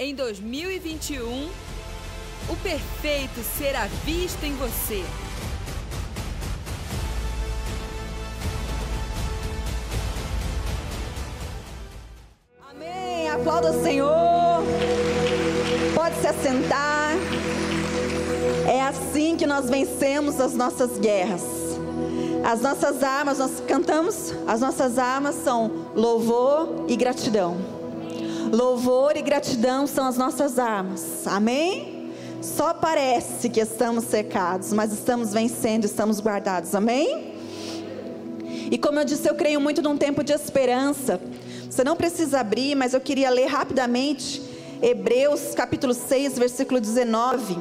Em 2021, o perfeito será visto em você. Amém. Aplauda o Senhor. Pode se assentar. É assim que nós vencemos as nossas guerras. As nossas armas, nós cantamos, as nossas armas são louvor e gratidão. Louvor e gratidão são as nossas armas. Amém? Só parece que estamos secados, mas estamos vencendo, estamos guardados. Amém? E como eu disse, eu creio muito num tempo de esperança. Você não precisa abrir, mas eu queria ler rapidamente Hebreus capítulo 6, versículo 19.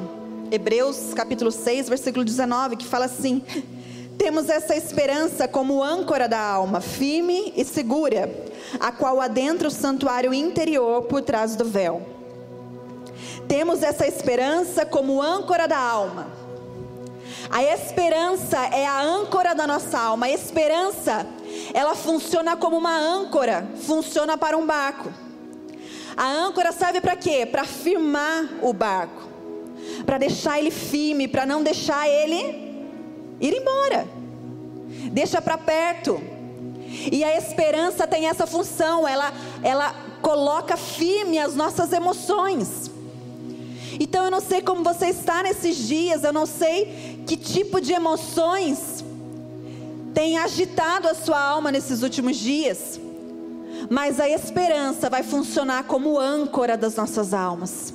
Hebreus capítulo 6, versículo 19, que fala assim: Temos essa esperança como âncora da alma, firme e segura, a qual adentra o santuário interior por trás do véu. Temos essa esperança como âncora da alma. A esperança é a âncora da nossa alma. A esperança, ela funciona como uma âncora, funciona para um barco. A âncora serve para quê? Para firmar o barco, para deixar ele firme, para não deixar ele ir embora. Deixa para perto. E a esperança tem essa função, ela ela coloca firme as nossas emoções. Então eu não sei como você está nesses dias, eu não sei que tipo de emoções tem agitado a sua alma nesses últimos dias. Mas a esperança vai funcionar como âncora das nossas almas.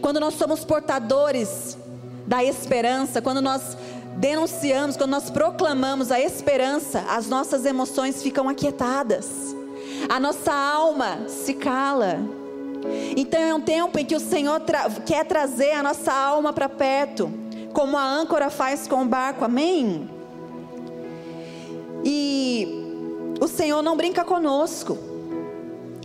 Quando nós somos portadores da esperança, quando nós denunciamos, quando nós proclamamos a esperança, as nossas emoções ficam aquietadas. A nossa alma se cala. Então é um tempo em que o Senhor tra quer trazer a nossa alma para perto, como a âncora faz com o barco, amém? E o Senhor não brinca conosco.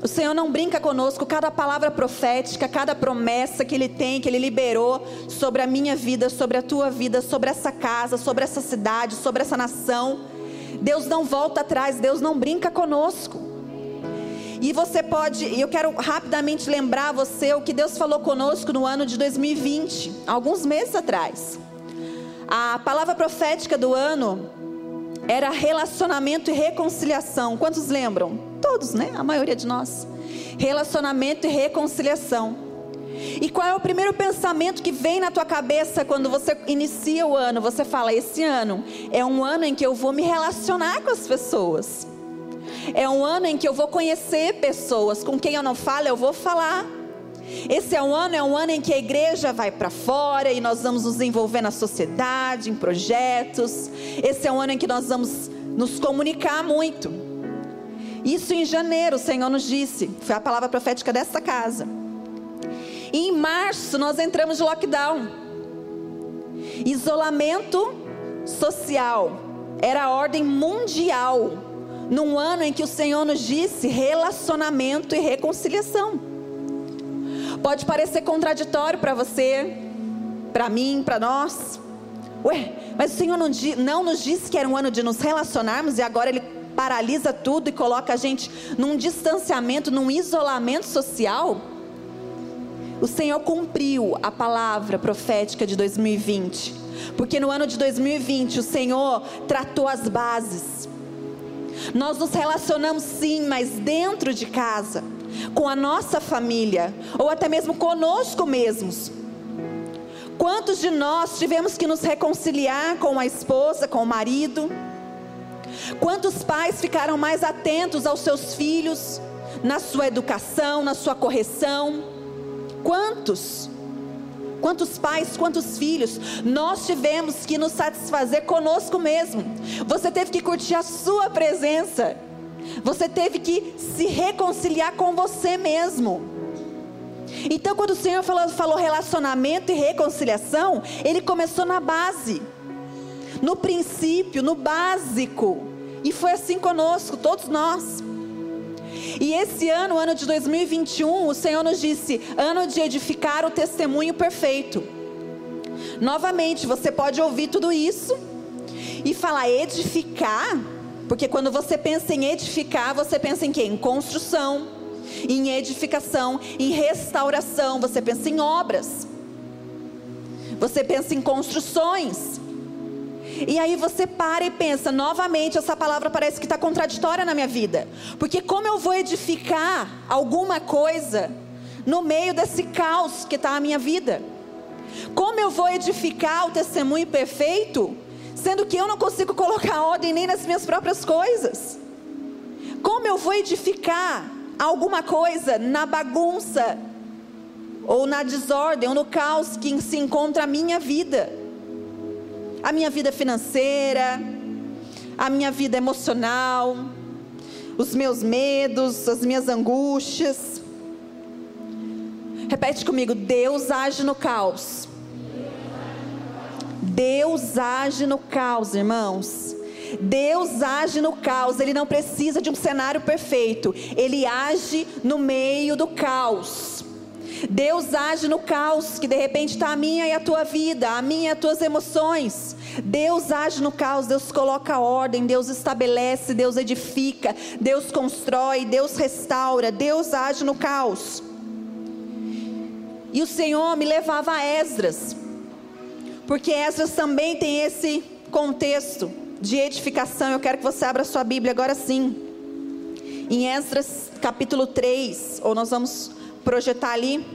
O Senhor não brinca conosco, cada palavra profética, cada promessa que Ele tem, que Ele liberou sobre a minha vida, sobre a tua vida, sobre essa casa, sobre essa cidade, sobre essa nação. Deus não volta atrás, Deus não brinca conosco. E você pode, eu quero rapidamente lembrar você o que Deus falou conosco no ano de 2020, alguns meses atrás. A palavra profética do ano era relacionamento e reconciliação. Quantos lembram? Todos, né? A maioria de nós. Relacionamento e reconciliação. E qual é o primeiro pensamento que vem na tua cabeça quando você inicia o ano? Você fala: esse ano é um ano em que eu vou me relacionar com as pessoas. É um ano em que eu vou conhecer pessoas. Com quem eu não falo, eu vou falar. Esse é um ano, é um ano em que a igreja vai para fora e nós vamos nos envolver na sociedade, em projetos. Esse é um ano em que nós vamos nos comunicar muito. Isso em janeiro, o Senhor nos disse, foi a palavra profética dessa casa. E em março nós entramos de lockdown. Isolamento social. Era a ordem mundial. Num ano em que o Senhor nos disse relacionamento e reconciliação. Pode parecer contraditório para você, para mim, para nós. Ué, mas o Senhor não, não nos disse que era um ano de nos relacionarmos e agora Ele paralisa tudo e coloca a gente num distanciamento, num isolamento social? O Senhor cumpriu a palavra profética de 2020, porque no ano de 2020 o Senhor tratou as bases. Nós nos relacionamos sim, mas dentro de casa com a nossa família, ou até mesmo conosco mesmos. Quantos de nós tivemos que nos reconciliar com a esposa, com o marido? Quantos pais ficaram mais atentos aos seus filhos, na sua educação, na sua correção? Quantos? Quantos pais, quantos filhos nós tivemos que nos satisfazer conosco mesmo? Você teve que curtir a sua presença. Você teve que se reconciliar com você mesmo. Então, quando o Senhor falou, falou relacionamento e reconciliação, Ele começou na base, no princípio, no básico. E foi assim conosco, todos nós. E esse ano, ano de 2021, o Senhor nos disse: ano de edificar o testemunho perfeito. Novamente, você pode ouvir tudo isso e falar: edificar? Porque quando você pensa em edificar, você pensa em quê? Em construção. em edificação, em restauração, você pensa em obras, você pensa em construções. E aí você para e pensa, novamente, essa palavra parece que está contraditória na minha vida. Porque como eu vou edificar alguma coisa no meio desse caos que está a minha vida? Como eu vou edificar o testemunho perfeito, sendo que eu não consigo colocar ordem nem nas minhas próprias coisas? Como eu vou edificar alguma coisa na bagunça, ou na desordem, ou no caos que se encontra a minha vida? A minha vida financeira, a minha vida emocional, os meus medos, as minhas angústias. Repete comigo: Deus age no caos. Deus age no caos, irmãos. Deus age no caos, Ele não precisa de um cenário perfeito, Ele age no meio do caos. Deus age no caos, que de repente está a minha e a tua vida, a minha e as tuas emoções. Deus age no caos, Deus coloca ordem, Deus estabelece, Deus edifica, Deus constrói, Deus restaura, Deus age no caos. E o Senhor me levava a Esdras, porque Esdras também tem esse contexto de edificação. Eu quero que você abra sua Bíblia agora sim. Em Esdras capítulo 3, ou nós vamos projetar ali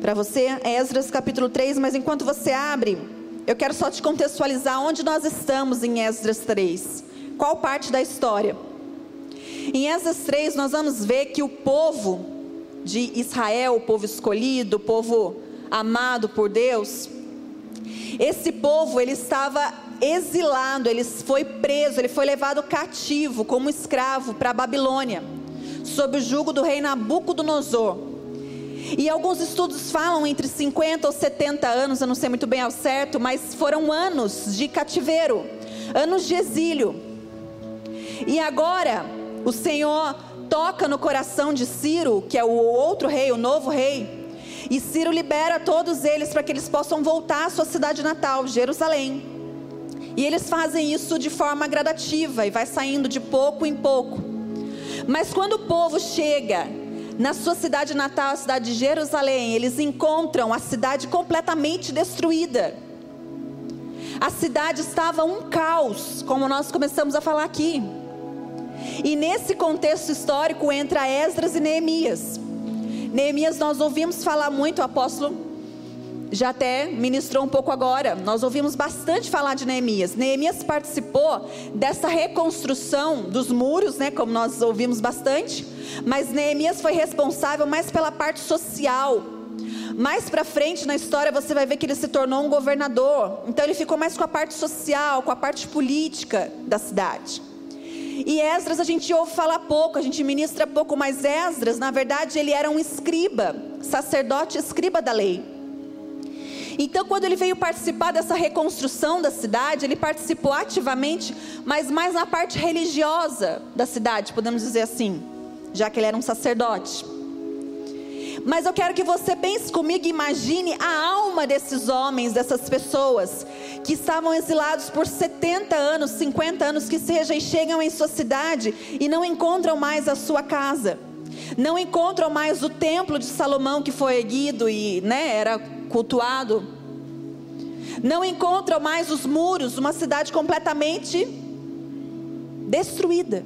para você, Esdras capítulo 3, mas enquanto você abre, eu quero só te contextualizar onde nós estamos em Esdras 3. Qual parte da história? Em Esdras 3, nós vamos ver que o povo de Israel, o povo escolhido, o povo amado por Deus, esse povo ele estava exilado, ele foi preso, ele foi levado cativo como escravo para a Babilônia, sob o jugo do rei Nabucodonosor. E alguns estudos falam entre 50 ou 70 anos, eu não sei muito bem ao certo, mas foram anos de cativeiro, anos de exílio. E agora, o Senhor toca no coração de Ciro, que é o outro rei, o novo rei, e Ciro libera todos eles para que eles possam voltar à sua cidade natal, Jerusalém. E eles fazem isso de forma gradativa e vai saindo de pouco em pouco. Mas quando o povo chega na sua cidade natal, a cidade de Jerusalém, eles encontram a cidade completamente destruída. A cidade estava um caos, como nós começamos a falar aqui. E nesse contexto histórico entra Esdras e Neemias. Neemias, nós ouvimos falar muito, o apóstolo já até ministrou um pouco agora. Nós ouvimos bastante falar de Neemias. Neemias participou dessa reconstrução dos muros, né, como nós ouvimos bastante, mas Neemias foi responsável mais pela parte social. Mais para frente na história você vai ver que ele se tornou um governador. Então ele ficou mais com a parte social, com a parte política da cidade. E Esdras a gente ouve falar pouco, a gente ministra pouco, mas Esdras, na verdade, ele era um escriba, sacerdote escriba da lei. Então, quando ele veio participar dessa reconstrução da cidade, ele participou ativamente, mas mais na parte religiosa da cidade, podemos dizer assim, já que ele era um sacerdote. Mas eu quero que você pense comigo, imagine a alma desses homens, dessas pessoas que estavam exilados por 70 anos, 50 anos que seja, e chegam em sua cidade e não encontram mais a sua casa. Não encontram mais o templo de Salomão que foi erguido e, né, era cultuado. Não encontram mais os muros, uma cidade completamente destruída.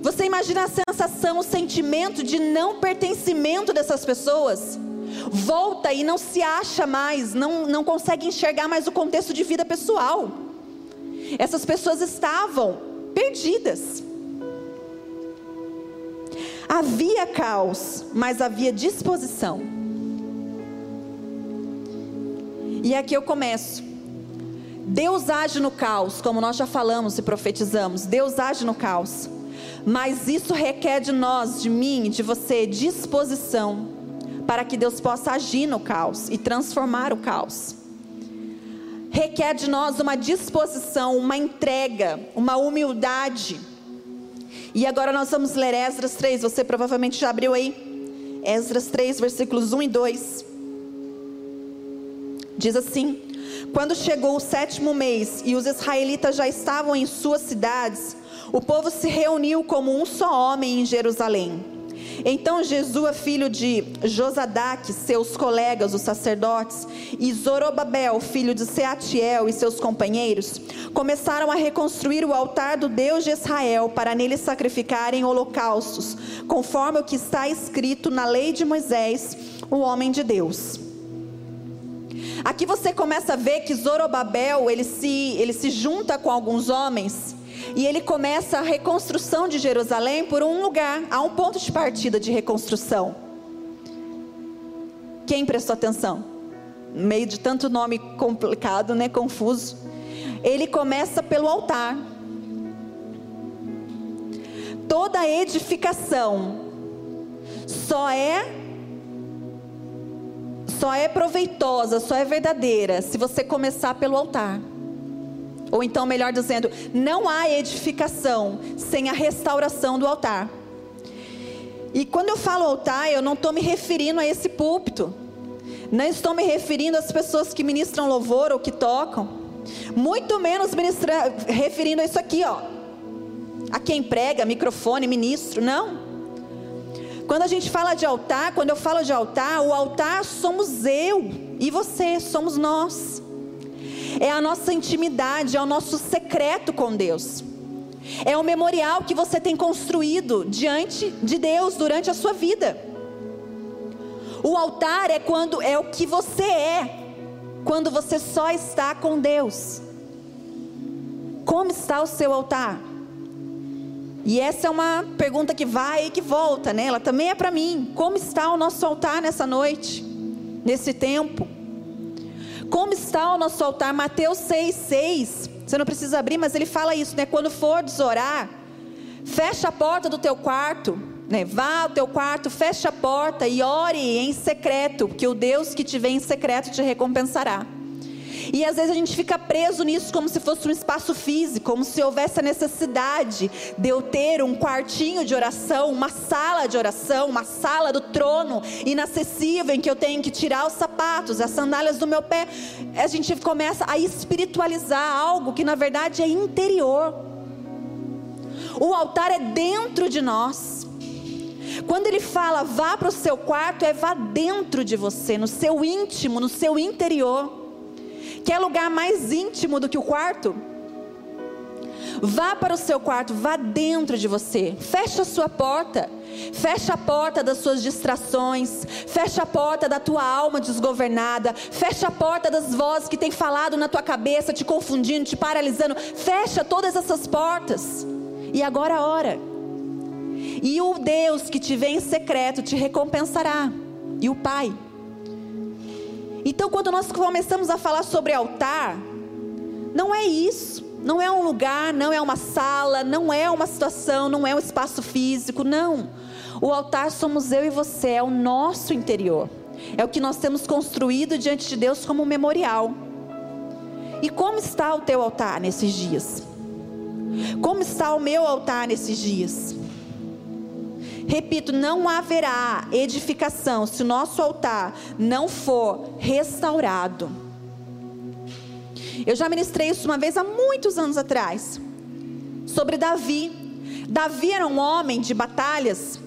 Você imagina a sensação, o sentimento de não pertencimento dessas pessoas? Volta e não se acha mais, não, não consegue enxergar mais o contexto de vida pessoal. Essas pessoas estavam perdidas. Havia caos, mas havia disposição. E aqui eu começo. Deus age no caos, como nós já falamos e profetizamos. Deus age no caos. Mas isso requer de nós, de mim, de você, disposição para que Deus possa agir no caos e transformar o caos. Requer de nós uma disposição, uma entrega, uma humildade. E agora nós vamos ler Esdras 3, você provavelmente já abriu aí. Esdras 3, versículos 1 e 2. Diz assim: Quando chegou o sétimo mês e os israelitas já estavam em suas cidades, o povo se reuniu como um só homem em Jerusalém. Então Jesua, filho de Josadaque, seus colegas, os sacerdotes, e Zorobabel, filho de Seatiel e seus companheiros, começaram a reconstruir o altar do Deus de Israel para nele sacrificarem holocaustos, conforme o que está escrito na lei de Moisés, o homem de Deus. Aqui você começa a ver que Zorobabel, ele se, ele se junta com alguns homens e ele começa a reconstrução de Jerusalém por um lugar, há um ponto de partida de reconstrução. Quem prestou atenção? No meio de tanto nome complicado, né, confuso. Ele começa pelo altar. Toda edificação só é só é proveitosa, só é verdadeira se você começar pelo altar. Ou então, melhor dizendo, não há edificação sem a restauração do altar. E quando eu falo altar, eu não estou me referindo a esse púlpito. Não estou me referindo às pessoas que ministram louvor ou que tocam. Muito menos ministra, referindo a isso aqui, ó. A quem prega, microfone, ministro. Não. Quando a gente fala de altar, quando eu falo de altar, o altar somos eu e você, somos nós é a nossa intimidade, é o nosso secreto com Deus. É o memorial que você tem construído diante de Deus durante a sua vida. O altar é quando é o que você é quando você só está com Deus. Como está o seu altar? E essa é uma pergunta que vai e que volta, né? Ela também é para mim. Como está o nosso altar nessa noite, nesse tempo? Como está o nosso altar? Mateus 6, 6. Você não precisa abrir, mas ele fala isso, né? Quando for orar, fecha a porta do teu quarto, né? Vá ao teu quarto, fecha a porta e ore em secreto, porque o Deus que te vê em secreto te recompensará. E às vezes a gente fica preso nisso como se fosse um espaço físico, como se houvesse a necessidade de eu ter um quartinho de oração, uma sala de oração, uma sala do trono inacessível em que eu tenho que tirar os sapatos, as sandálias do meu pé. A gente começa a espiritualizar algo que na verdade é interior. O altar é dentro de nós. Quando ele fala vá para o seu quarto, é vá dentro de você, no seu íntimo, no seu interior. Quer lugar mais íntimo do que o quarto? Vá para o seu quarto, vá dentro de você. Fecha a sua porta. Fecha a porta das suas distrações. Fecha a porta da tua alma desgovernada. Fecha a porta das vozes que têm falado na tua cabeça, te confundindo, te paralisando. Fecha todas essas portas. E agora ora. E o Deus que te vê em secreto te recompensará. E o Pai então, quando nós começamos a falar sobre altar, não é isso. Não é um lugar, não é uma sala, não é uma situação, não é um espaço físico, não. O altar somos eu e você, é o nosso interior. É o que nós temos construído diante de Deus como um memorial. E como está o teu altar nesses dias? Como está o meu altar nesses dias? Repito, não haverá edificação se o nosso altar não for restaurado. Eu já ministrei isso uma vez há muitos anos atrás, sobre Davi. Davi era um homem de batalhas,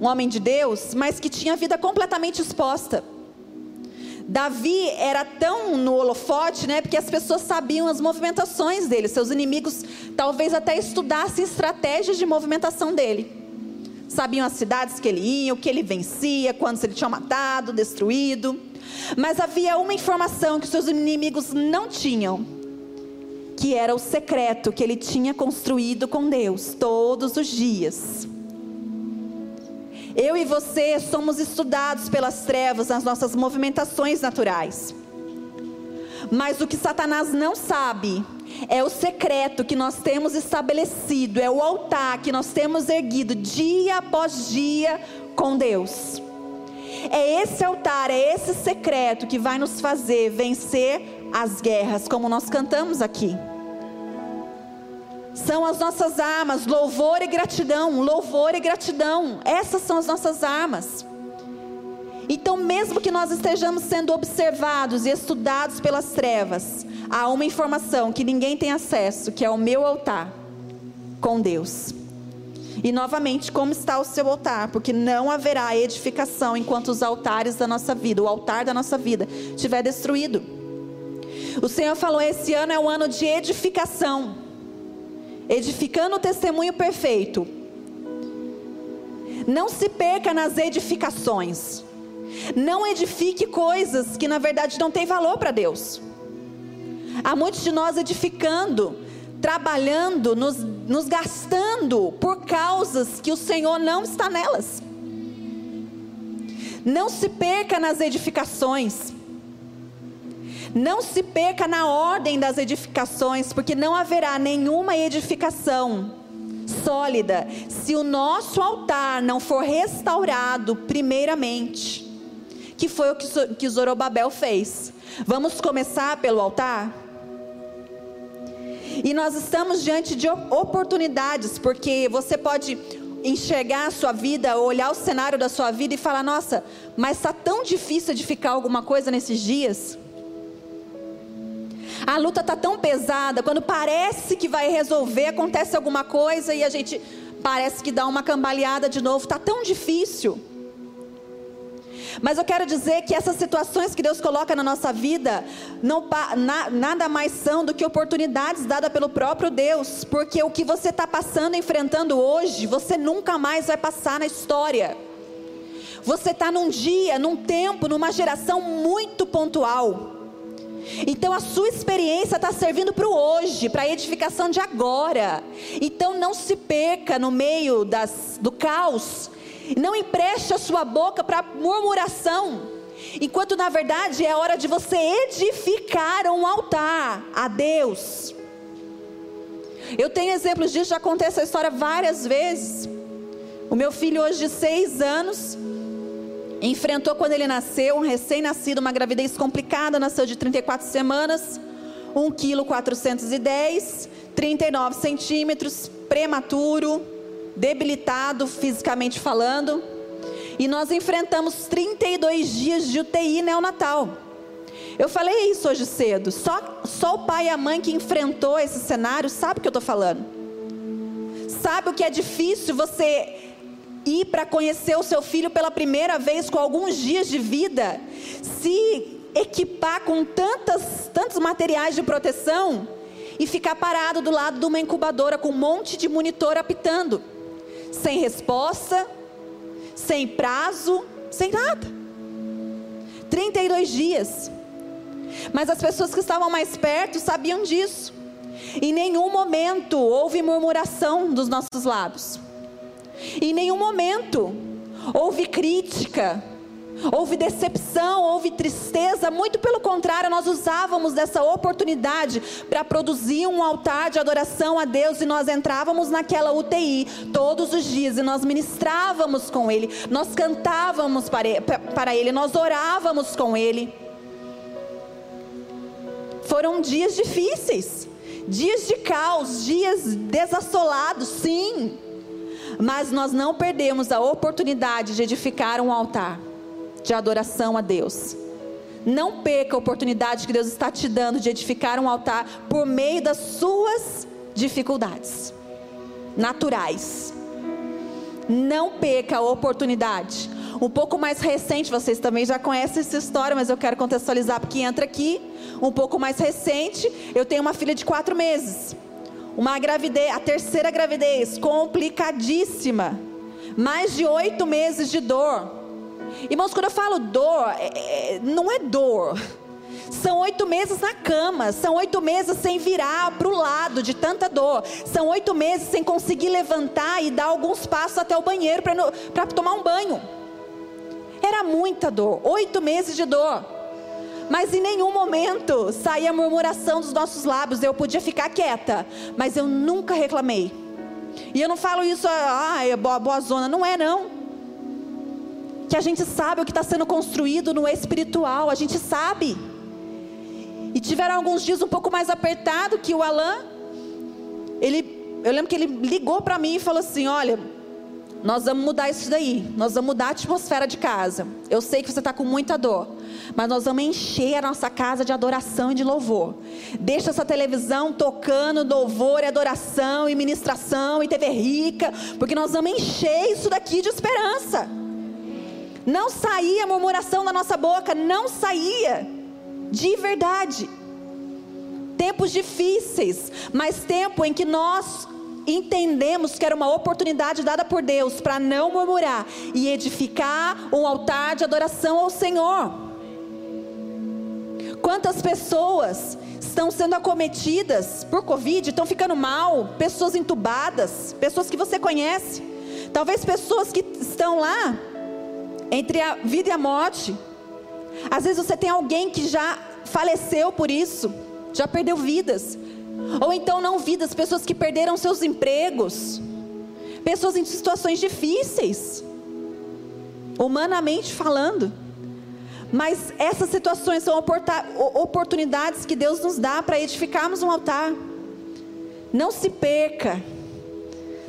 um homem de Deus, mas que tinha a vida completamente exposta. Davi era tão no holofote, né? Porque as pessoas sabiam as movimentações dele. Seus inimigos talvez até estudassem estratégias de movimentação dele sabiam as cidades que ele ia, o que ele vencia, quantos ele tinha matado, destruído. Mas havia uma informação que seus inimigos não tinham, que era o secreto que ele tinha construído com Deus todos os dias. Eu e você somos estudados pelas trevas nas nossas movimentações naturais. Mas o que Satanás não sabe é o secreto que nós temos estabelecido, é o altar que nós temos erguido dia após dia com Deus. É esse altar, é esse secreto que vai nos fazer vencer as guerras, como nós cantamos aqui. São as nossas armas, louvor e gratidão, louvor e gratidão. Essas são as nossas armas. Então, mesmo que nós estejamos sendo observados e estudados pelas trevas, há uma informação que ninguém tem acesso, que é o meu altar. com Deus. E novamente, como está o seu altar? Porque não haverá edificação enquanto os altares da nossa vida, o altar da nossa vida, estiver destruído. O Senhor falou: esse ano é um ano de edificação, edificando o testemunho perfeito. Não se perca nas edificações. Não edifique coisas que na verdade não têm valor para Deus. Há muitos de nós edificando, trabalhando, nos, nos gastando por causas que o Senhor não está nelas. Não se perca nas edificações. Não se perca na ordem das edificações, porque não haverá nenhuma edificação sólida se o nosso altar não for restaurado primeiramente que foi o que Zorobabel fez. Vamos começar pelo altar? E nós estamos diante de oportunidades, porque você pode enxergar a sua vida, olhar o cenário da sua vida e falar: nossa, mas está tão difícil edificar alguma coisa nesses dias. A luta está tão pesada, quando parece que vai resolver, acontece alguma coisa e a gente parece que dá uma cambaleada de novo, está tão difícil. Mas eu quero dizer que essas situações que Deus coloca na nossa vida, não, na, nada mais são do que oportunidades dadas pelo próprio Deus, porque o que você está passando, enfrentando hoje, você nunca mais vai passar na história. Você está num dia, num tempo, numa geração muito pontual. Então a sua experiência está servindo para o hoje, para a edificação de agora. Então não se perca no meio das, do caos não empreste a sua boca para murmuração. Enquanto na verdade é hora de você edificar um altar a Deus. Eu tenho exemplos disso, já contei essa história várias vezes. O meu filho, hoje de seis anos, enfrentou quando ele nasceu, um recém-nascido, uma gravidez complicada, nasceu de 34 semanas, 1 kg 410, 39 centímetros, prematuro, debilitado fisicamente falando. E nós enfrentamos 32 dias de UTI neonatal. Eu falei isso hoje cedo. Só, só o pai e a mãe que enfrentou esse cenário sabe o que eu estou falando. Sabe o que é difícil você ir para conhecer o seu filho pela primeira vez com alguns dias de vida, se equipar com tantas, tantos materiais de proteção e ficar parado do lado de uma incubadora com um monte de monitor apitando sem resposta, sem prazo, sem nada. 32 dias. Mas as pessoas que estavam mais perto sabiam disso. Em nenhum momento houve murmuração dos nossos lábios. Em nenhum momento houve crítica houve decepção, houve tristeza, muito pelo contrário, nós usávamos dessa oportunidade para produzir um altar de adoração a Deus e nós entrávamos naquela UTI todos os dias e nós ministrávamos com Ele, nós cantávamos para Ele, nós orávamos com Ele. Foram dias difíceis, dias de caos, dias desassolados, sim, mas nós não perdemos a oportunidade de edificar um altar de adoração a Deus. Não perca a oportunidade que Deus está te dando de edificar um altar por meio das suas dificuldades naturais. Não perca a oportunidade. Um pouco mais recente, vocês também já conhecem essa história, mas eu quero contextualizar porque entra aqui. Um pouco mais recente, eu tenho uma filha de quatro meses. Uma gravidez, a terceira gravidez, complicadíssima. Mais de oito meses de dor Irmãos, quando eu falo dor, é, é, não é dor. São oito meses na cama, são oito meses sem virar para o lado de tanta dor, são oito meses sem conseguir levantar e dar alguns passos até o banheiro para tomar um banho. Era muita dor, oito meses de dor. Mas em nenhum momento saía murmuração dos nossos lábios. Eu podia ficar quieta, mas eu nunca reclamei. E eu não falo isso, ah, é boa, boa zona. Não é, não que a gente sabe o que está sendo construído no espiritual, a gente sabe. E tiveram alguns dias um pouco mais apertado que o Alain, ele, eu lembro que ele ligou para mim e falou assim: olha, nós vamos mudar isso daí. Nós vamos mudar a atmosfera de casa. Eu sei que você está com muita dor. Mas nós vamos encher a nossa casa de adoração e de louvor. Deixa essa televisão tocando louvor e adoração e ministração e TV rica. Porque nós vamos encher isso daqui de esperança. Não saía murmuração da nossa boca. Não saía. De verdade. Tempos difíceis. Mas tempo em que nós entendemos que era uma oportunidade dada por Deus para não murmurar e edificar um altar de adoração ao Senhor. Quantas pessoas estão sendo acometidas por Covid, estão ficando mal, pessoas entubadas, pessoas que você conhece, talvez pessoas que estão lá entre a vida e a morte. Às vezes você tem alguém que já faleceu por isso, já perdeu vidas. Ou então não vidas, pessoas que perderam seus empregos, pessoas em situações difíceis, humanamente falando. Mas essas situações são oportunidades que Deus nos dá para edificarmos um altar. Não se perca,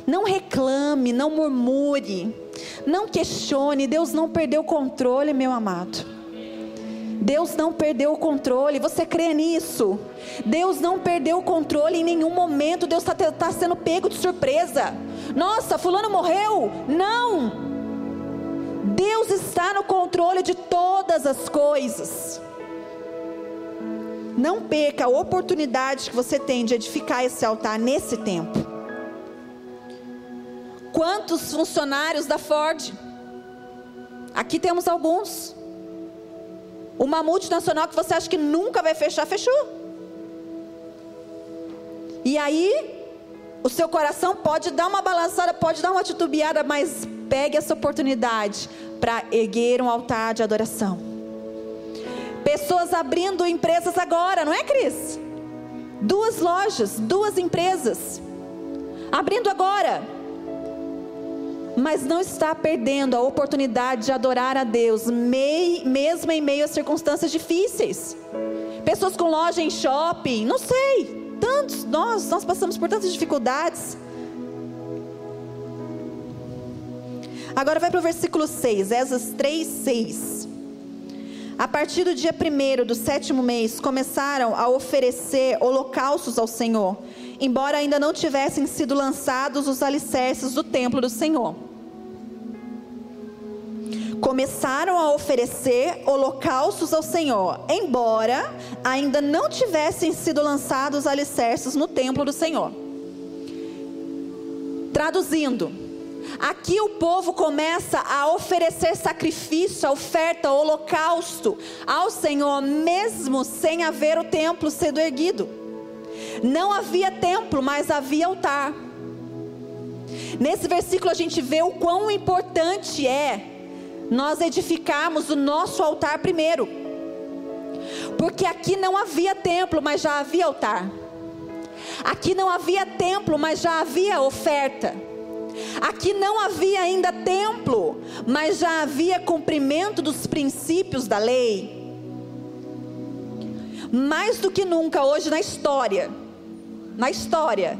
não reclame, não murmure, não questione. Deus não perdeu o controle, meu amado. Deus não perdeu o controle. Você crê nisso? Deus não perdeu o controle em nenhum momento. Deus está tá sendo pego de surpresa. Nossa, Fulano morreu? Não. Deus está no controle de todas as coisas. Não perca a oportunidade que você tem de edificar esse altar nesse tempo. Quantos funcionários da Ford? Aqui temos alguns. Uma multinacional que você acha que nunca vai fechar, fechou. E aí, o seu coração pode dar uma balançada, pode dar uma titubeada, mas pegue essa oportunidade para erguer um altar de adoração. Pessoas abrindo empresas agora, não é, Cris? Duas lojas, duas empresas. Abrindo agora mas não está perdendo a oportunidade de adorar a Deus, mei, mesmo em meio a circunstâncias difíceis. Pessoas com loja em shopping, não sei, tantos, nós, nós passamos por tantas dificuldades. Agora vai para o versículo 6, Esas 3, 6. A partir do dia primeiro do sétimo mês, começaram a oferecer holocaustos ao Senhor, embora ainda não tivessem sido lançados os alicerces do templo do Senhor começaram a oferecer holocaustos ao Senhor, embora ainda não tivessem sido lançados alicerces no templo do Senhor. Traduzindo, aqui o povo começa a oferecer sacrifício, oferta, holocausto ao Senhor, mesmo sem haver o templo sendo erguido. Não havia templo, mas havia altar. Nesse versículo a gente vê o quão importante é nós edificarmos o nosso altar primeiro. Porque aqui não havia templo, mas já havia altar. Aqui não havia templo, mas já havia oferta. Aqui não havia ainda templo, mas já havia cumprimento dos princípios da lei. Mais do que nunca hoje na história, na história,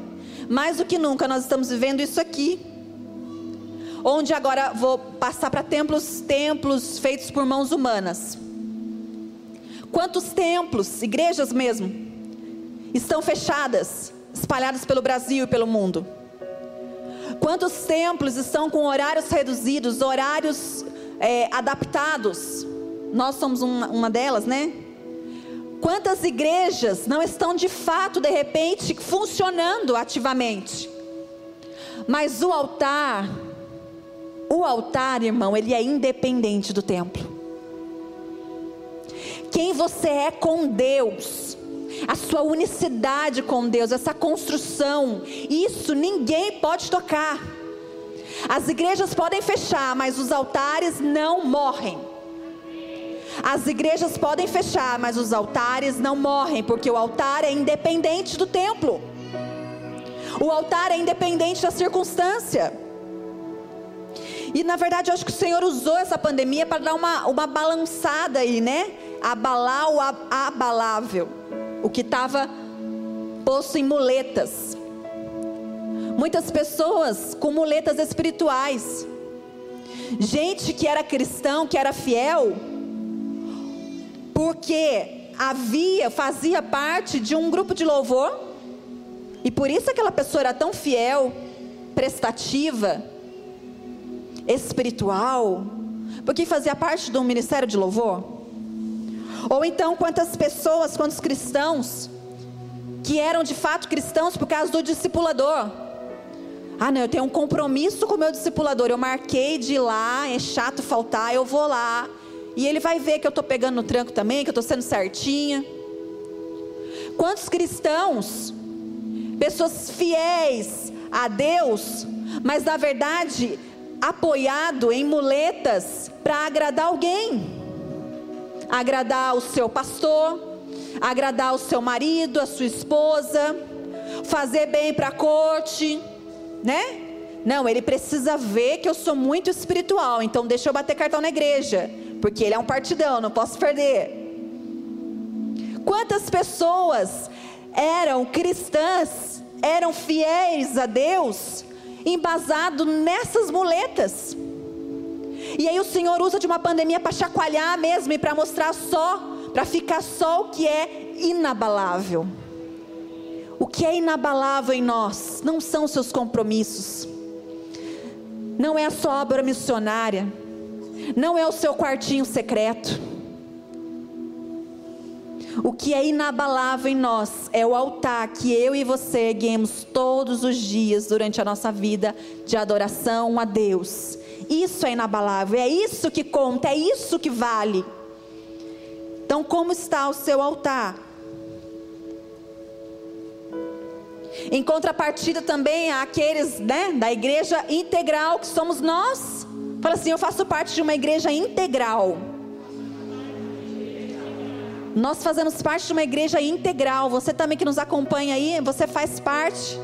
mais do que nunca nós estamos vivendo isso aqui onde agora vou passar para templos, templos feitos por mãos humanas. Quantos templos, igrejas mesmo, estão fechadas, espalhadas pelo Brasil e pelo mundo? Quantos templos estão com horários reduzidos, horários é, adaptados? Nós somos uma, uma delas, né? Quantas igrejas não estão de fato, de repente, funcionando ativamente? Mas o altar o altar, irmão, ele é independente do templo. Quem você é com Deus, a sua unicidade com Deus, essa construção, isso ninguém pode tocar. As igrejas podem fechar, mas os altares não morrem. As igrejas podem fechar, mas os altares não morrem, porque o altar é independente do templo. O altar é independente da circunstância. E na verdade eu acho que o Senhor usou essa pandemia para dar uma, uma balançada aí, né? Abalar o abalável, o que estava posto em muletas. Muitas pessoas com muletas espirituais. Gente que era cristão, que era fiel, porque havia, fazia parte de um grupo de louvor, e por isso aquela pessoa era tão fiel, prestativa, espiritual, porque fazia parte de um ministério de louvor. Ou então, quantas pessoas, quantos cristãos, que eram de fato cristãos por causa do discipulador. Ah, não, eu tenho um compromisso com o meu discipulador. Eu marquei de ir lá, é chato faltar, eu vou lá. E ele vai ver que eu estou pegando no tranco também, que eu estou sendo certinha. Quantos cristãos, pessoas fiéis a Deus, mas na verdade apoiado em muletas para agradar alguém, agradar o seu pastor, agradar o seu marido, a sua esposa, fazer bem para a corte, né? Não, ele precisa ver que eu sou muito espiritual, então deixa eu bater cartão na igreja, porque ele é um partidão, não posso perder. Quantas pessoas eram cristãs, eram fiéis a Deus, embasado nessas muletas? E aí o Senhor usa de uma pandemia para chacoalhar mesmo e para mostrar só, para ficar só o que é inabalável. O que é inabalável em nós não são os seus compromissos, não é a sua obra missionária, não é o seu quartinho secreto. O que é inabalável em nós é o altar que eu e você erguemos todos os dias durante a nossa vida de adoração a Deus. Isso é inabalável, é isso que conta, é isso que vale. Então, como está o seu altar? Em contrapartida também aqueles né, da igreja integral que somos nós. Fala assim: eu faço parte de uma igreja integral. Nós fazemos parte de uma igreja integral. Você também que nos acompanha aí, você faz parte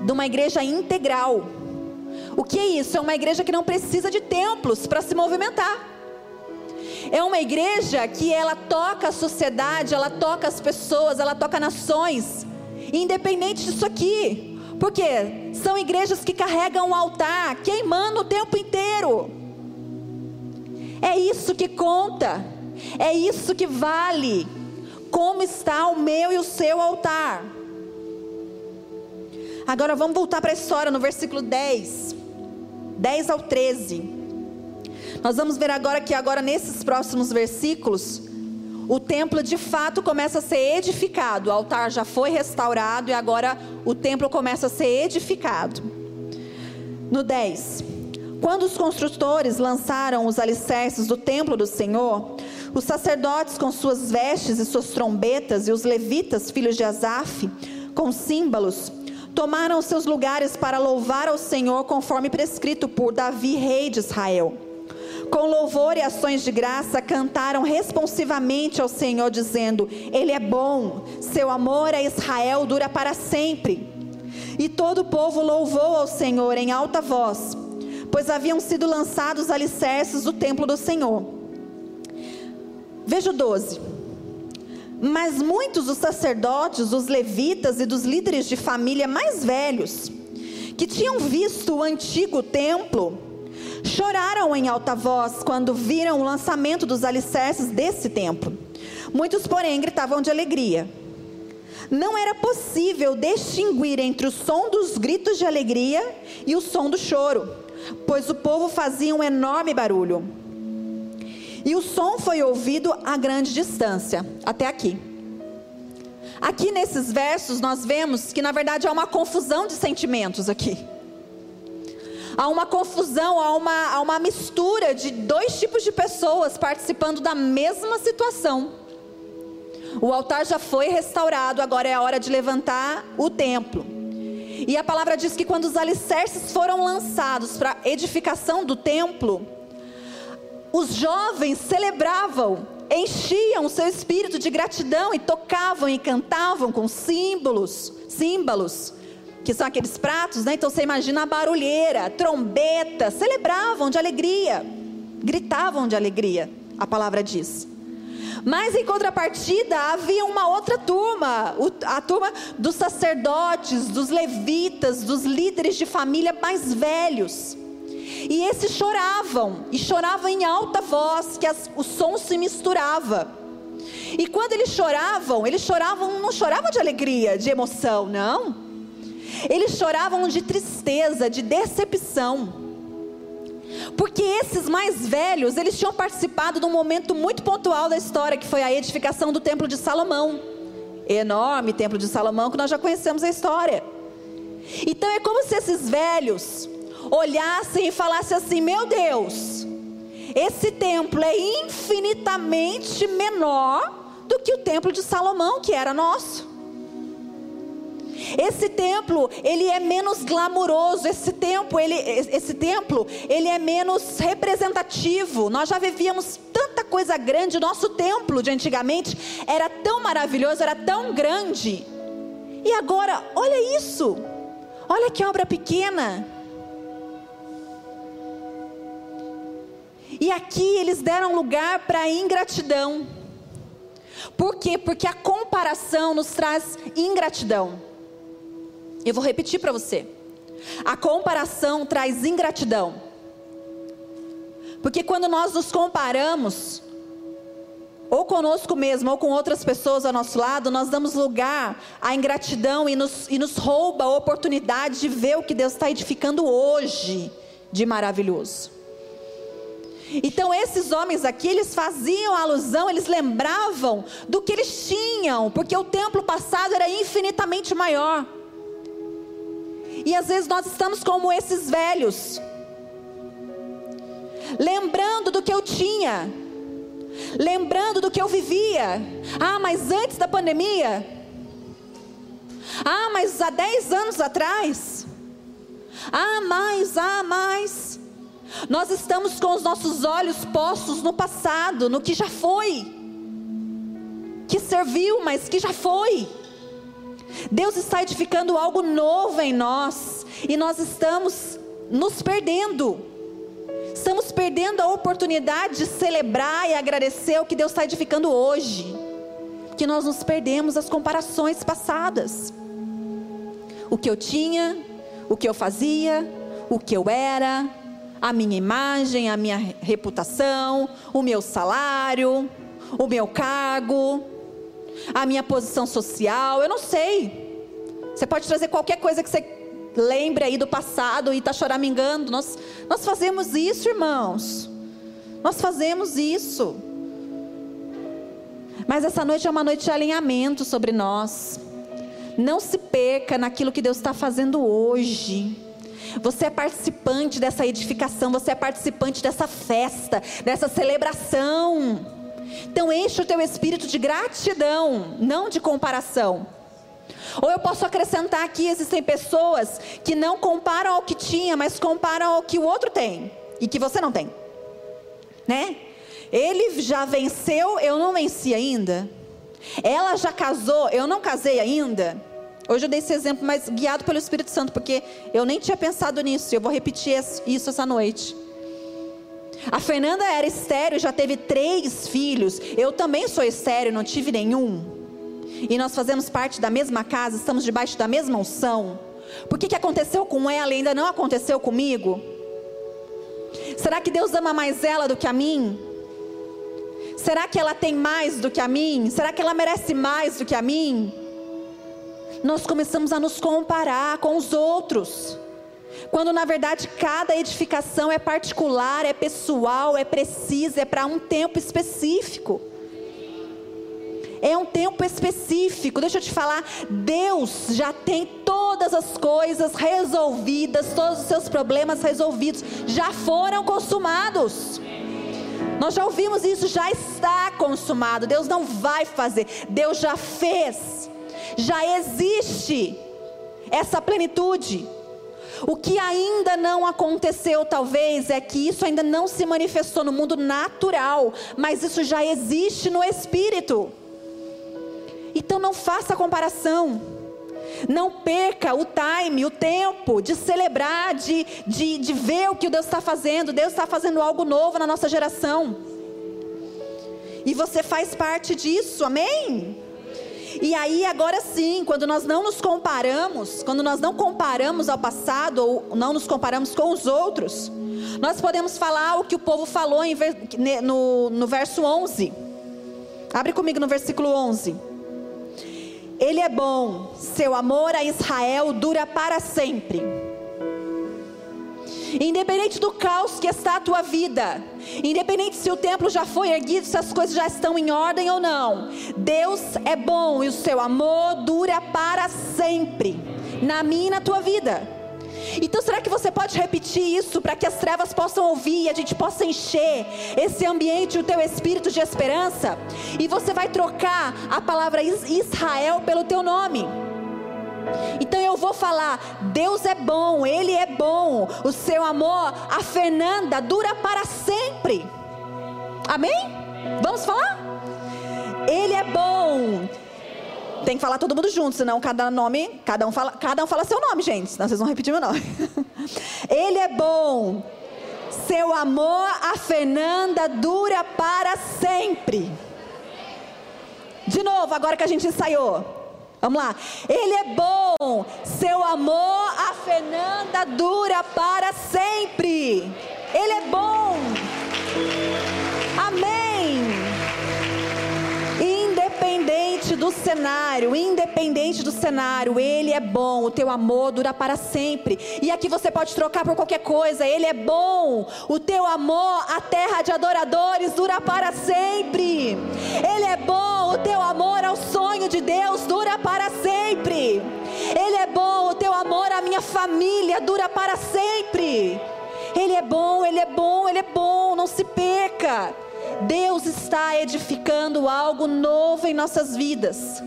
de uma igreja integral. O que é isso? É uma igreja que não precisa de templos para se movimentar. É uma igreja que ela toca a sociedade, ela toca as pessoas, ela toca nações independente disso aqui. Porque são igrejas que carregam o altar, queimando o tempo inteiro. É isso que conta. É isso que vale. Como está o meu e o seu altar? Agora vamos voltar para a história no versículo 10. 10 ao 13. Nós vamos ver agora que agora nesses próximos versículos o templo de fato começa a ser edificado. O altar já foi restaurado e agora o templo começa a ser edificado. No 10. Quando os construtores lançaram os alicerces do templo do Senhor, os sacerdotes com suas vestes e suas trombetas e os levitas, filhos de Asaf, com símbolos, tomaram seus lugares para louvar ao Senhor conforme prescrito por Davi, rei de Israel. Com louvor e ações de graça, cantaram responsivamente ao Senhor, dizendo: Ele é bom, seu amor a Israel dura para sempre. E todo o povo louvou ao Senhor em alta voz, pois haviam sido lançados os alicerces do templo do Senhor. Veja o 12. Mas muitos dos sacerdotes, dos levitas e dos líderes de família mais velhos, que tinham visto o antigo templo, choraram em alta voz quando viram o lançamento dos alicerces desse templo. Muitos, porém, gritavam de alegria. Não era possível distinguir entre o som dos gritos de alegria e o som do choro, pois o povo fazia um enorme barulho. E o som foi ouvido a grande distância, até aqui. Aqui nesses versos nós vemos que na verdade há uma confusão de sentimentos aqui há uma confusão, há uma, há uma mistura de dois tipos de pessoas participando da mesma situação. O altar já foi restaurado, agora é a hora de levantar o templo. E a palavra diz que quando os alicerces foram lançados para edificação do templo, os jovens celebravam, enchiam o seu espírito de gratidão e tocavam e cantavam com símbolos, símbolos que são aqueles pratos, né? Então você imagina a barulheira, trombeta, celebravam de alegria, gritavam de alegria, a palavra diz. Mas em contrapartida, havia uma outra turma, a turma dos sacerdotes, dos levitas, dos líderes de família mais velhos. E esses choravam, e choravam em alta voz, que as, o som se misturava. E quando eles choravam, eles choravam, não choravam de alegria, de emoção, não. Eles choravam de tristeza, de decepção. Porque esses mais velhos, eles tinham participado de um momento muito pontual da história, que foi a edificação do Templo de Salomão. Enorme Templo de Salomão, que nós já conhecemos a história. Então é como se esses velhos olhassem e falassem assim: Meu Deus, esse templo é infinitamente menor do que o templo de Salomão, que era nosso. Esse templo, ele é menos glamuroso, esse templo, ele, esse templo, ele é menos representativo. Nós já vivíamos tanta coisa grande, nosso templo de antigamente era tão maravilhoso, era tão grande. E agora, olha isso. Olha que obra pequena. E aqui eles deram lugar para a ingratidão. Por quê? Porque a comparação nos traz ingratidão. Eu vou repetir para você. A comparação traz ingratidão. Porque quando nós nos comparamos, ou conosco mesmo, ou com outras pessoas ao nosso lado, nós damos lugar à ingratidão e nos, e nos rouba a oportunidade de ver o que Deus está edificando hoje de maravilhoso. Então esses homens aqui, eles faziam alusão, eles lembravam do que eles tinham, porque o templo passado era infinitamente maior. E às vezes nós estamos como esses velhos, lembrando do que eu tinha, lembrando do que eu vivia. Ah, mas antes da pandemia? Ah, mas há 10 anos atrás? Ah, mais, ah, mais. Nós estamos com os nossos olhos postos no passado, no que já foi, que serviu, mas que já foi. Deus está edificando algo novo em nós e nós estamos nos perdendo. Estamos perdendo a oportunidade de celebrar e agradecer o que Deus está edificando hoje. Que nós nos perdemos as comparações passadas. O que eu tinha, o que eu fazia, o que eu era, a minha imagem, a minha reputação, o meu salário, o meu cargo, a minha posição social, eu não sei. Você pode trazer qualquer coisa que você lembre aí do passado e está choramingando. Nós, nós fazemos isso, irmãos. Nós fazemos isso. Mas essa noite é uma noite de alinhamento sobre nós. Não se perca naquilo que Deus está fazendo hoje. Você é participante dessa edificação, você é participante dessa festa, dessa celebração. Então enche o teu espírito de gratidão, não de comparação. Ou eu posso acrescentar aqui: existem pessoas que não comparam ao que tinha, mas comparam ao que o outro tem e que você não tem, né? Ele já venceu, eu não venci ainda. Ela já casou, eu não casei ainda. Hoje eu dei esse exemplo, mas guiado pelo Espírito Santo, porque eu nem tinha pensado nisso. Eu vou repetir isso essa noite. A Fernanda era estéreo, já teve três filhos. Eu também sou estéreo, não tive nenhum. E nós fazemos parte da mesma casa, estamos debaixo da mesma unção. Por que, que aconteceu com ela e ainda não aconteceu comigo? Será que Deus ama mais ela do que a mim? Será que ela tem mais do que a mim? Será que ela merece mais do que a mim? Nós começamos a nos comparar com os outros. Quando na verdade cada edificação é particular, é pessoal, é precisa, é para um tempo específico. É um tempo específico. Deixa eu te falar, Deus já tem todas as coisas resolvidas, todos os seus problemas resolvidos, já foram consumados. Nós já ouvimos isso, já está consumado. Deus não vai fazer, Deus já fez. Já existe essa plenitude. O que ainda não aconteceu, talvez, é que isso ainda não se manifestou no mundo natural, mas isso já existe no espírito. Então não faça comparação. Não perca o time, o tempo de celebrar, de, de, de ver o que Deus está fazendo. Deus está fazendo algo novo na nossa geração. E você faz parte disso, amém? E aí, agora sim, quando nós não nos comparamos, quando nós não comparamos ao passado, ou não nos comparamos com os outros, nós podemos falar o que o povo falou no, no verso 11. Abre comigo no versículo 11. Ele é bom, seu amor a Israel dura para sempre. Independente do caos que está a tua vida, independente se o templo já foi erguido, se as coisas já estão em ordem ou não, Deus é bom e o seu amor dura para sempre, na minha e na tua vida. Então, será que você pode repetir isso para que as trevas possam ouvir e a gente possa encher esse ambiente, o teu espírito de esperança? E você vai trocar a palavra Israel pelo teu nome. Então eu vou falar: Deus é bom, Ele é bom, o seu amor, a Fernanda, dura para sempre. Amém? Vamos falar? Ele é bom. Tem que falar todo mundo junto, senão cada nome, cada um fala, cada um fala seu nome, gente. Senão vocês vão repetir meu nome. Ele é bom. Seu amor a Fernanda dura para sempre. De novo, agora que a gente ensaiou. Vamos lá. Ele é bom. Seu amor a Fernanda dura para sempre. Ele é bom. Do cenário, independente do cenário, Ele é bom, o teu amor dura para sempre. E aqui você pode trocar por qualquer coisa, Ele é bom, o teu amor, a terra de adoradores dura para sempre. Ele é bom, o teu amor ao sonho de Deus dura para sempre. Ele é bom, o teu amor à minha família dura para sempre. Ele é bom, Ele é bom, Ele é bom, não se perca. Deus está edificando algo novo em nossas vidas.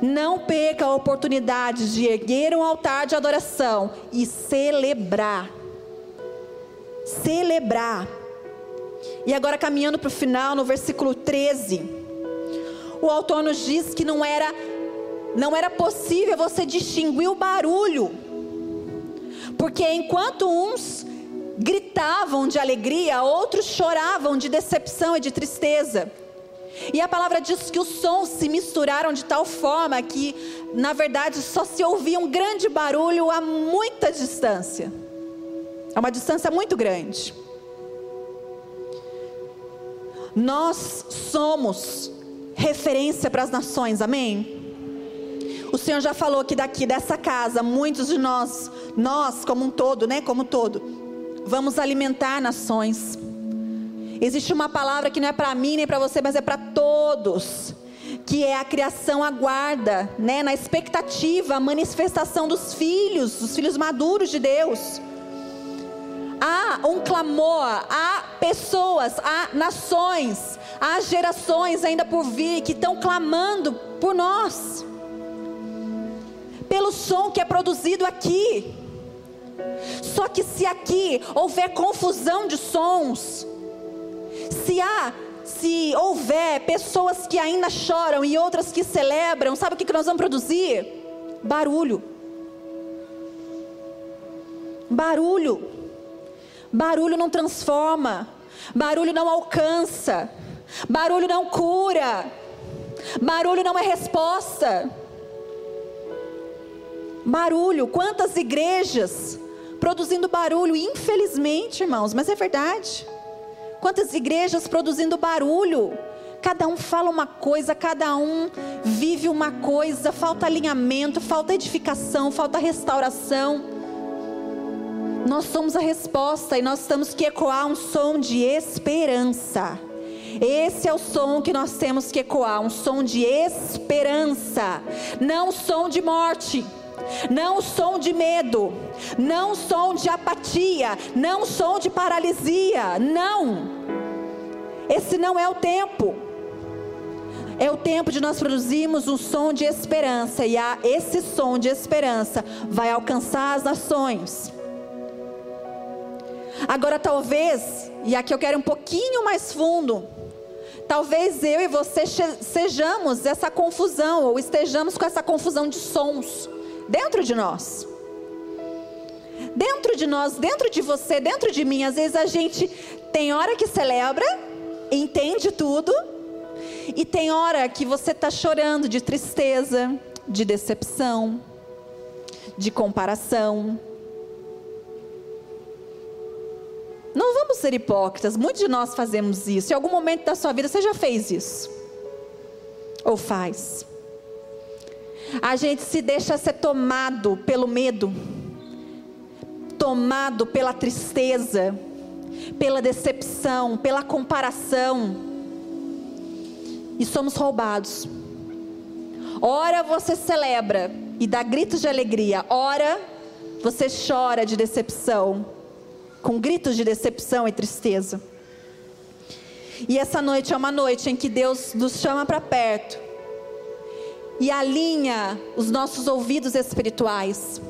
Não perca a oportunidade de erguer um altar de adoração e celebrar. Celebrar. E agora caminhando para o final, no versículo 13, o autor nos diz que não era não era possível você distinguir o barulho. Porque enquanto uns gritavam de alegria, outros choravam de decepção e de tristeza. E a palavra diz que os sons se misturaram de tal forma que, na verdade, só se ouvia um grande barulho a muita distância. É uma distância muito grande. Nós somos referência para as nações, amém? O Senhor já falou que daqui dessa casa, muitos de nós, nós como um todo, né, como um todo, Vamos alimentar nações. Existe uma palavra que não é para mim nem para você, mas é para todos. Que é a criação aguarda, né, na expectativa, a manifestação dos filhos, dos filhos maduros de Deus. Há um clamor, há pessoas, há nações, há gerações ainda por vir que estão clamando por nós, pelo som que é produzido aqui. Só que se aqui houver confusão de sons, se há, se houver pessoas que ainda choram e outras que celebram, sabe o que nós vamos produzir? Barulho. Barulho. Barulho não transforma. Barulho não alcança. Barulho não cura. Barulho não é resposta. Barulho. Quantas igrejas produzindo barulho, infelizmente, irmãos, mas é verdade. Quantas igrejas produzindo barulho? Cada um fala uma coisa, cada um vive uma coisa, falta alinhamento, falta edificação, falta restauração. Nós somos a resposta e nós temos que ecoar um som de esperança. Esse é o som que nós temos que ecoar, um som de esperança, não um som de morte não som de medo, não som de apatia, não som de paralisia, não. Esse não é o tempo. É o tempo de nós produzirmos um som de esperança e a, esse som de esperança vai alcançar as nações. Agora talvez, e aqui eu quero um pouquinho mais fundo, talvez eu e você sejamos essa confusão ou estejamos com essa confusão de sons dentro de nós. Dentro de nós, dentro de você, dentro de mim, às vezes a gente tem hora que celebra, entende tudo, E tem hora que você está chorando de tristeza, de decepção, de comparação. Não vamos ser hipócritas, muitos de nós fazemos isso. Em algum momento da sua vida você já fez isso? Ou faz? A gente se deixa ser tomado pelo medo, tomado pela tristeza, pela decepção, pela comparação, e somos roubados. Ora você celebra e dá gritos de alegria, ora você chora de decepção, com gritos de decepção e tristeza. E essa noite é uma noite em que Deus nos chama para perto e alinha os nossos ouvidos espirituais.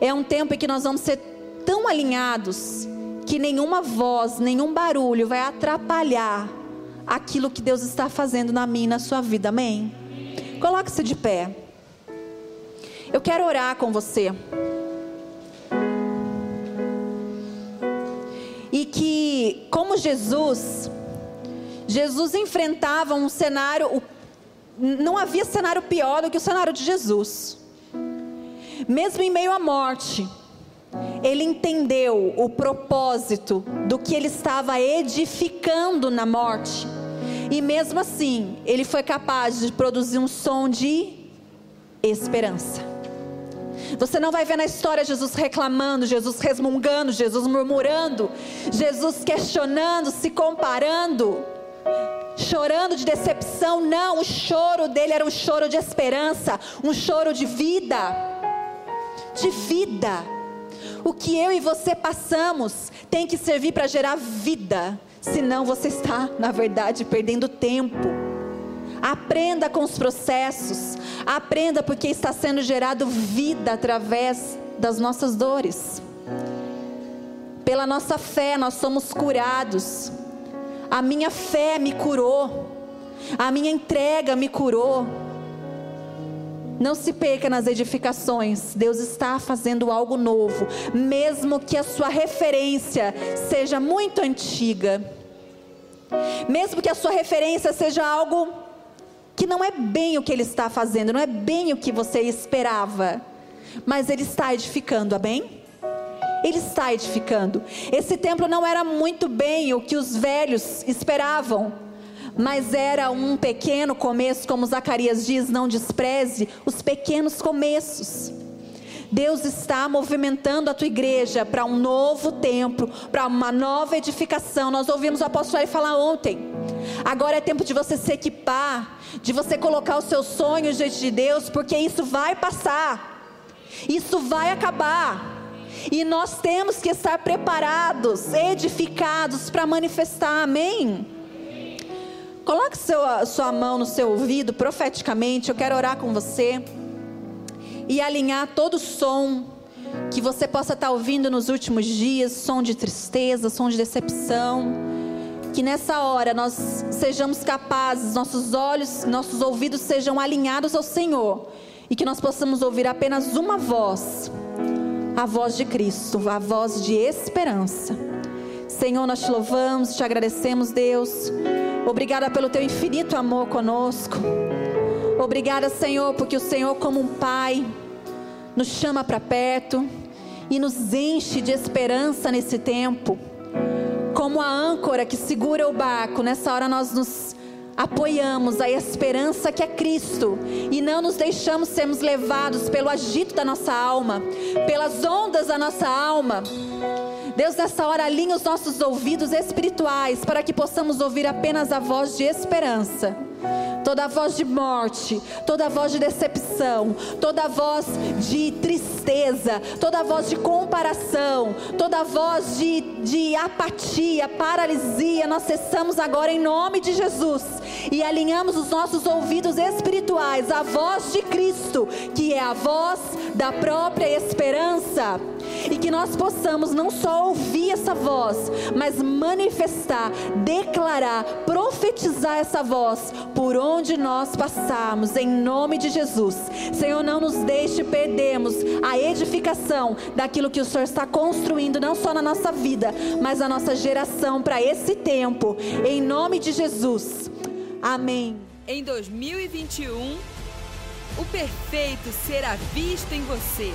É um tempo em que nós vamos ser tão alinhados que nenhuma voz, nenhum barulho vai atrapalhar aquilo que Deus está fazendo na minha e na sua vida. Amém? Coloque-se de pé. Eu quero orar com você. E que, como Jesus, Jesus enfrentava um cenário, não havia cenário pior do que o cenário de Jesus. Mesmo em meio à morte, ele entendeu o propósito do que ele estava edificando na morte. E mesmo assim, ele foi capaz de produzir um som de esperança. Você não vai ver na história Jesus reclamando, Jesus resmungando, Jesus murmurando, Jesus questionando, se comparando, chorando de decepção. Não, o choro dele era um choro de esperança, um choro de vida. De vida. O que eu e você passamos tem que servir para gerar vida, senão você está, na verdade, perdendo tempo. Aprenda com os processos, aprenda porque está sendo gerado vida através das nossas dores. Pela nossa fé nós somos curados. A minha fé me curou. A minha entrega me curou. Não se perca nas edificações. Deus está fazendo algo novo, mesmo que a sua referência seja muito antiga. Mesmo que a sua referência seja algo que não é bem o que ele está fazendo, não é bem o que você esperava, mas ele está edificando, amém? Ele está edificando. Esse templo não era muito bem o que os velhos esperavam, mas era um pequeno começo, como Zacarias diz: não despreze os pequenos começos. Deus está movimentando a tua igreja para um novo templo, para uma nova edificação. Nós ouvimos o apóstolo aí falar ontem. Agora é tempo de você se equipar, de você colocar os seus sonhos diante de Deus, porque isso vai passar, isso vai acabar. E nós temos que estar preparados, edificados para manifestar, amém? Coloque seu, sua mão no seu ouvido profeticamente, eu quero orar com você e alinhar todo som que você possa estar ouvindo nos últimos dias som de tristeza, som de decepção. Que nessa hora nós sejamos capazes, nossos olhos, nossos ouvidos sejam alinhados ao Senhor e que nós possamos ouvir apenas uma voz, a voz de Cristo, a voz de esperança. Senhor, nós te louvamos, te agradecemos, Deus. Obrigada pelo teu infinito amor conosco. Obrigada, Senhor, porque o Senhor, como um Pai, nos chama para perto e nos enche de esperança nesse tempo. Como a âncora que segura o barco, nessa hora nós nos apoiamos a esperança que é Cristo e não nos deixamos sermos levados pelo agito da nossa alma, pelas ondas da nossa alma. Deus, nessa hora, alinha os nossos ouvidos espirituais para que possamos ouvir apenas a voz de esperança toda voz de morte, toda voz de decepção, toda voz de tristeza, toda voz de comparação, toda voz de, de apatia, paralisia, nós cessamos agora em nome de Jesus e alinhamos os nossos ouvidos espirituais à voz de Cristo, que é a voz da própria esperança e que nós possamos não só ouvir essa voz, mas manifestar, declarar, profetizar essa voz por onde nós passarmos, em nome de Jesus. Senhor, não nos deixe perdermos a edificação daquilo que o Senhor está construindo, não só na nossa vida, mas na nossa geração para esse tempo, em nome de Jesus. Amém. Em 2021, o perfeito será visto em você.